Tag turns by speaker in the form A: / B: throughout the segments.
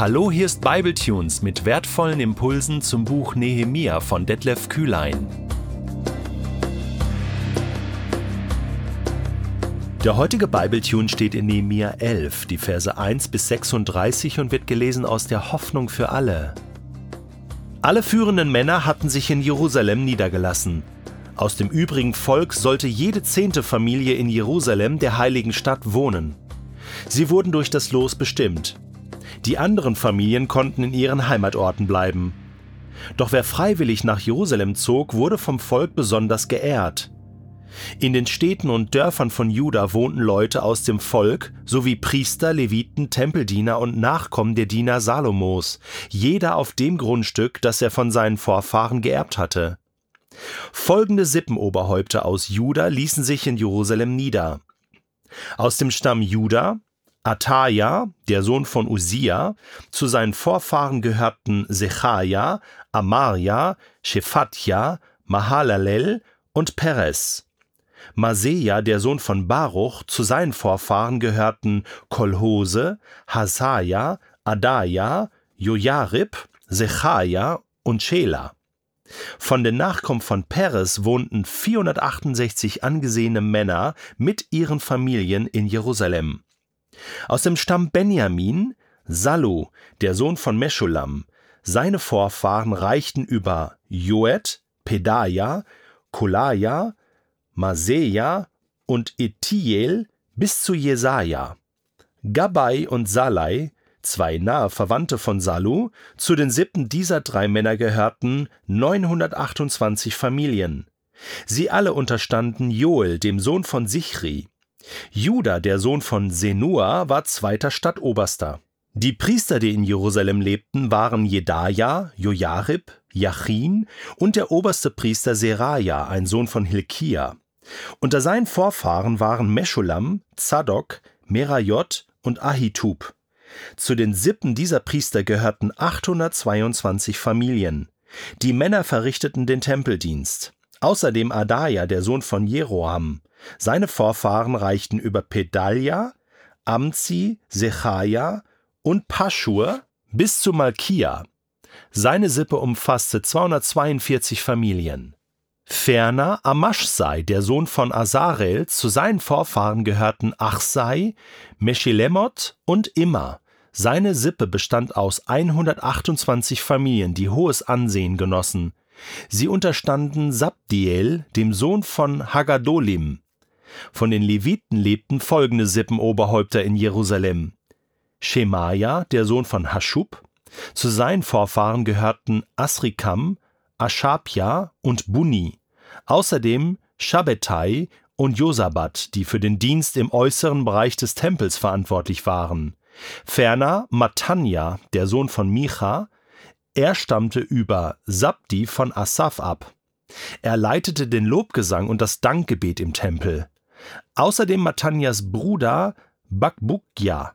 A: Hallo, hier ist Bibletunes mit wertvollen Impulsen zum Buch Nehemia von Detlef Kühlein. Der heutige Bibletune steht in Nehemia 11, die Verse 1 bis 36 und wird gelesen aus der Hoffnung für alle. Alle führenden Männer hatten sich in Jerusalem niedergelassen. Aus dem übrigen Volk sollte jede zehnte Familie in Jerusalem, der heiligen Stadt, wohnen. Sie wurden durch das Los bestimmt. Die anderen Familien konnten in ihren Heimatorten bleiben. Doch wer freiwillig nach Jerusalem zog, wurde vom Volk besonders geehrt. In den Städten und Dörfern von Juda wohnten Leute aus dem Volk sowie Priester, Leviten, Tempeldiener und Nachkommen der Diener Salomos, jeder auf dem Grundstück, das er von seinen Vorfahren geerbt hatte. Folgende Sippenoberhäupter aus Juda ließen sich in Jerusalem nieder. Aus dem Stamm Juda Ataja, der Sohn von Usia, zu seinen Vorfahren gehörten Sechaja, Amaria, Shephatja, Mahalalel und Perez. Maseja, der Sohn von Baruch, zu seinen Vorfahren gehörten Kolhose, Hasaja, Adaja, Jojarib, Sechaja und Schela. Von den Nachkommen von Peres wohnten 468 angesehene Männer mit ihren Familien in Jerusalem. Aus dem Stamm Benjamin Salu, der Sohn von Meschulam. Seine Vorfahren reichten über Joed, Pedaja, Kolaja, Maseja und Etiel bis zu Jesaja. Gabai und Salai, zwei nahe Verwandte von Salu, zu den Sippen dieser drei Männer gehörten 928 Familien. Sie alle unterstanden Joel, dem Sohn von Sichri. Juda, der Sohn von Senua, war zweiter Stadtoberster. Die Priester, die in Jerusalem lebten, waren Jedaja, Jojarib, Jachin und der oberste Priester Seraja, ein Sohn von Hilkia. Unter seinen Vorfahren waren Meschulam, Zadok, Merajot und Ahitub. Zu den Sippen dieser Priester gehörten 822 Familien. Die Männer verrichteten den Tempeldienst. Außerdem Adaja, der Sohn von Jeroham. Seine Vorfahren reichten über Pedalia, Amzi, Sechaja und Paschur bis zu Malkia. Seine Sippe umfasste 242 Familien. Ferner Amaschsai, der Sohn von Asarel, zu seinen Vorfahren gehörten Achsai, Meschilemot und Immer. Seine Sippe bestand aus 128 Familien, die hohes Ansehen genossen. Sie unterstanden Sabdiel, dem Sohn von Hagadolim. Von den Leviten lebten folgende Sippenoberhäupter in Jerusalem. Schemaja, der Sohn von Haschub. Zu seinen Vorfahren gehörten Asrikam, Aschabja und Buni. Außerdem Shabbetai und Josabat, die für den Dienst im äußeren Bereich des Tempels verantwortlich waren. Ferner Matanja, der Sohn von Micha, er stammte über Sabdi von Asaf ab. Er leitete den Lobgesang und das Dankgebet im Tempel. Außerdem Matanias Bruder Bakbukja,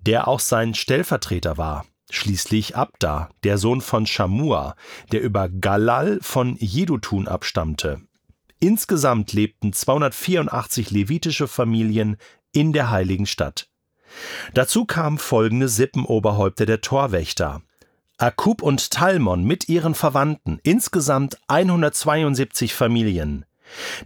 A: der auch sein Stellvertreter war. Schließlich Abda, der Sohn von Schamua, der über Galal von Jedutun abstammte. Insgesamt lebten 284 levitische Familien in der heiligen Stadt. Dazu kamen folgende Sippenoberhäupter der Torwächter. Akub und Talmon mit ihren Verwandten, insgesamt 172 Familien.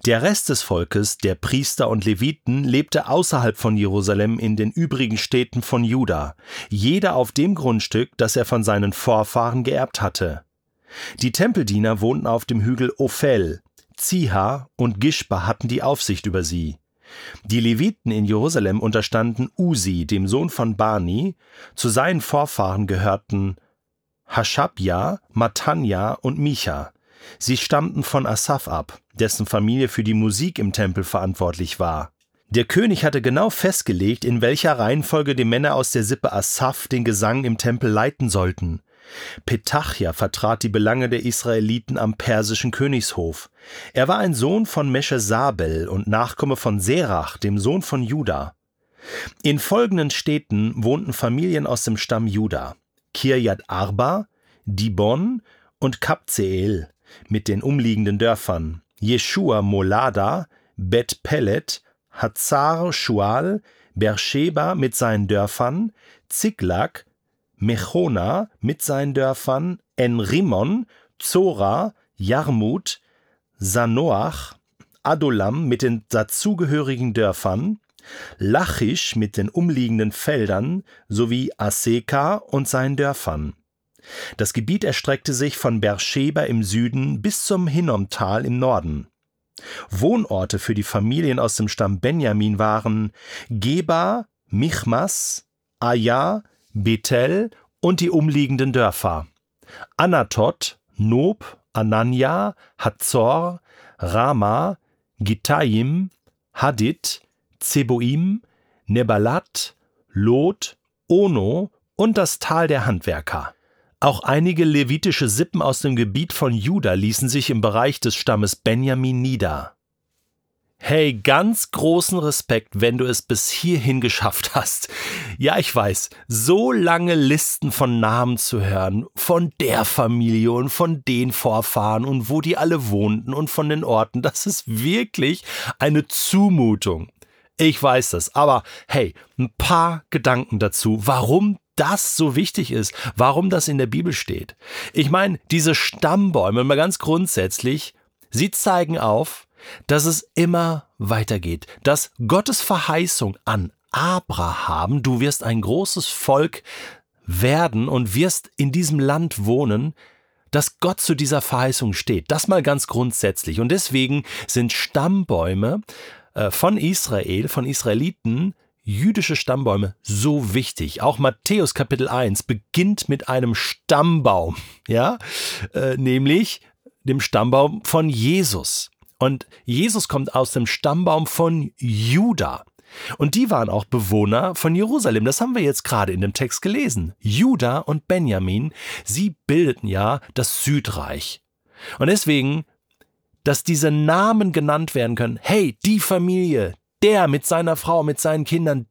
A: Der Rest des Volkes, der Priester und Leviten, lebte außerhalb von Jerusalem in den übrigen Städten von Juda, jeder auf dem Grundstück, das er von seinen Vorfahren geerbt hatte. Die Tempeldiener wohnten auf dem Hügel Ophel, Ziha und Gishba hatten die Aufsicht über sie. Die Leviten in Jerusalem unterstanden Usi, dem Sohn von Bani, zu seinen Vorfahren gehörten Hashabja, Matanja und Micha. Sie stammten von Asaf ab, dessen Familie für die Musik im Tempel verantwortlich war. Der König hatte genau festgelegt, in welcher Reihenfolge die Männer aus der Sippe Asaf den Gesang im Tempel leiten sollten. Petachia vertrat die Belange der Israeliten am persischen Königshof. Er war ein Sohn von Meschesabel und Nachkomme von Serach, dem Sohn von Juda. In folgenden Städten wohnten Familien aus dem Stamm Juda: Kirjat Arba, Dibon und Kapzeel mit den umliegenden Dörfern, Jeschua Molada, Bet Pelet, Hazar Shual, Beersheba mit seinen Dörfern, Ziklag, Mechona mit seinen Dörfern, Enrimon, Zora, Jarmut, Sanoach, Adulam mit den dazugehörigen Dörfern, Lachisch mit den umliegenden Feldern sowie Aseka und seinen Dörfern. Das Gebiet erstreckte sich von Beersheba im Süden bis zum Hinnomtal im Norden. Wohnorte für die Familien aus dem Stamm Benjamin waren Geba, Michmas, Aya, Bethel und die umliegenden Dörfer. Anatot, Nob, Anania, Hazor, Rama, Gittaim, Hadid, Zeboim, Nebalat, Lot, Ono und das Tal der Handwerker. Auch einige levitische Sippen aus dem Gebiet von Juda ließen sich im Bereich des Stammes Benjamin nieder. Hey, ganz großen Respekt, wenn du es bis hierhin geschafft hast. Ja, ich weiß, so lange Listen von Namen zu hören, von der Familie und von den Vorfahren und wo die alle wohnten und von den Orten, das ist wirklich eine Zumutung. Ich weiß das, aber hey, ein paar Gedanken dazu, warum das so wichtig ist, warum das in der Bibel steht. Ich meine, diese Stammbäume, mal ganz grundsätzlich, sie zeigen auf, dass es immer weitergeht, dass Gottes Verheißung an Abraham, du wirst ein großes Volk werden und wirst in diesem Land wohnen, dass Gott zu dieser Verheißung steht. Das mal ganz grundsätzlich. Und deswegen sind Stammbäume äh, von Israel, von Israeliten, jüdische Stammbäume so wichtig. Auch Matthäus Kapitel 1 beginnt mit einem Stammbaum, ja, äh, nämlich dem Stammbaum von Jesus. Und Jesus kommt aus dem Stammbaum von Juda. Und die waren auch Bewohner von Jerusalem. Das haben wir jetzt gerade in dem Text gelesen. Juda und Benjamin, sie bildeten ja das Südreich. Und deswegen, dass diese Namen genannt werden können, hey, die Familie, der mit seiner Frau, mit seinen Kindern,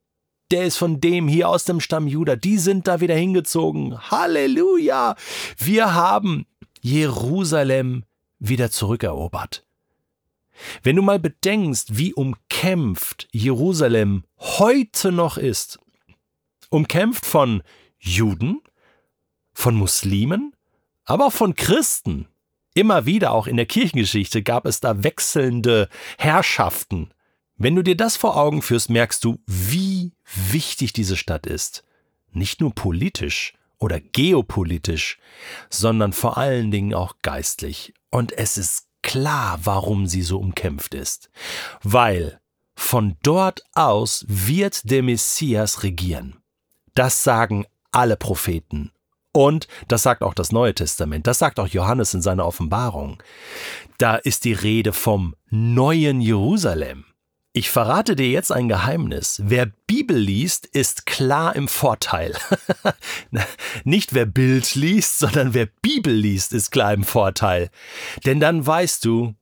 A: der ist von dem hier aus dem Stamm Juda, die sind da wieder hingezogen. Halleluja! Wir haben Jerusalem wieder zurückerobert. Wenn du mal bedenkst, wie umkämpft Jerusalem heute noch ist, umkämpft von Juden, von Muslimen, aber auch von Christen. Immer wieder, auch in der Kirchengeschichte, gab es da wechselnde Herrschaften. Wenn du dir das vor Augen führst, merkst du, wie wichtig diese Stadt ist. Nicht nur politisch oder geopolitisch, sondern vor allen Dingen auch geistlich. Und es ist klar, warum sie so umkämpft ist. Weil von dort aus wird der Messias regieren. Das sagen alle Propheten. Und das sagt auch das Neue Testament, das sagt auch Johannes in seiner Offenbarung. Da ist die Rede vom neuen Jerusalem. Ich verrate dir jetzt ein Geheimnis. Wer Bibel liest, ist klar im Vorteil. Nicht wer Bild liest, sondern wer Bibel liest, ist klar im Vorteil. Denn dann weißt du,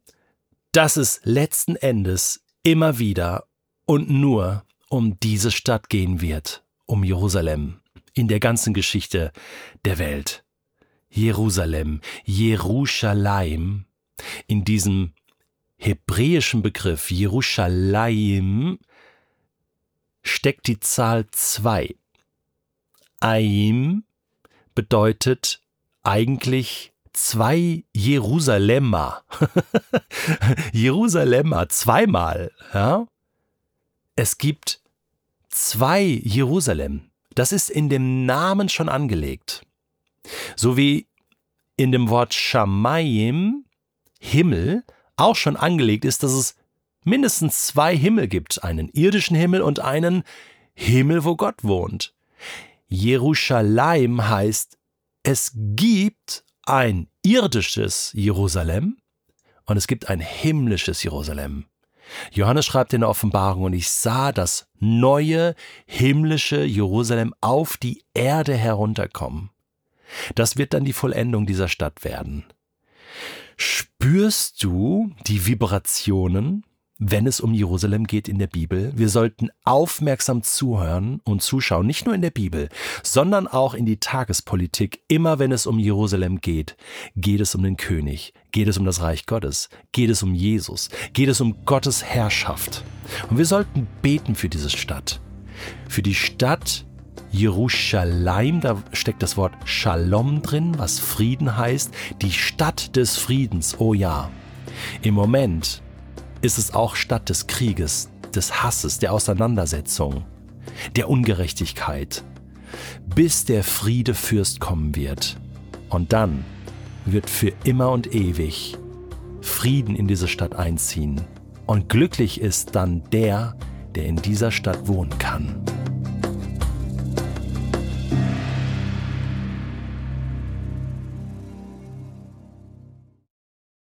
A: dass es letzten Endes immer wieder und nur um diese Stadt gehen wird, um Jerusalem, in der ganzen Geschichte der Welt. Jerusalem, Jerusalem, in diesem hebräischen Begriff Jerusalem steckt die Zahl 2. Aim bedeutet eigentlich zwei Jerusalemer. Jerusalemer zweimal. Ja? Es gibt zwei Jerusalem. Das ist in dem Namen schon angelegt. So wie in dem Wort Shamayim, Himmel, auch schon angelegt ist, dass es mindestens zwei Himmel gibt, einen irdischen Himmel und einen Himmel, wo Gott wohnt. Jerusalem heißt, es gibt ein irdisches Jerusalem und es gibt ein himmlisches Jerusalem. Johannes schreibt in der Offenbarung, und ich sah das neue himmlische Jerusalem auf die Erde herunterkommen. Das wird dann die Vollendung dieser Stadt werden. Spürst du die Vibrationen, wenn es um Jerusalem geht in der Bibel? Wir sollten aufmerksam zuhören und zuschauen, nicht nur in der Bibel, sondern auch in die Tagespolitik. Immer wenn es um Jerusalem geht, geht es um den König, geht es um das Reich Gottes, geht es um Jesus, geht es um Gottes Herrschaft. Und wir sollten beten für diese Stadt, für die Stadt Jerusalem, da steckt das Wort Shalom drin, was Frieden heißt, die Stadt des Friedens, oh ja. Im Moment ist es auch Stadt des Krieges, des Hasses, der Auseinandersetzung, der Ungerechtigkeit, bis der Friedefürst kommen wird. Und dann wird für immer und ewig Frieden in diese Stadt einziehen. Und glücklich ist dann der, der in dieser Stadt wohnen kann.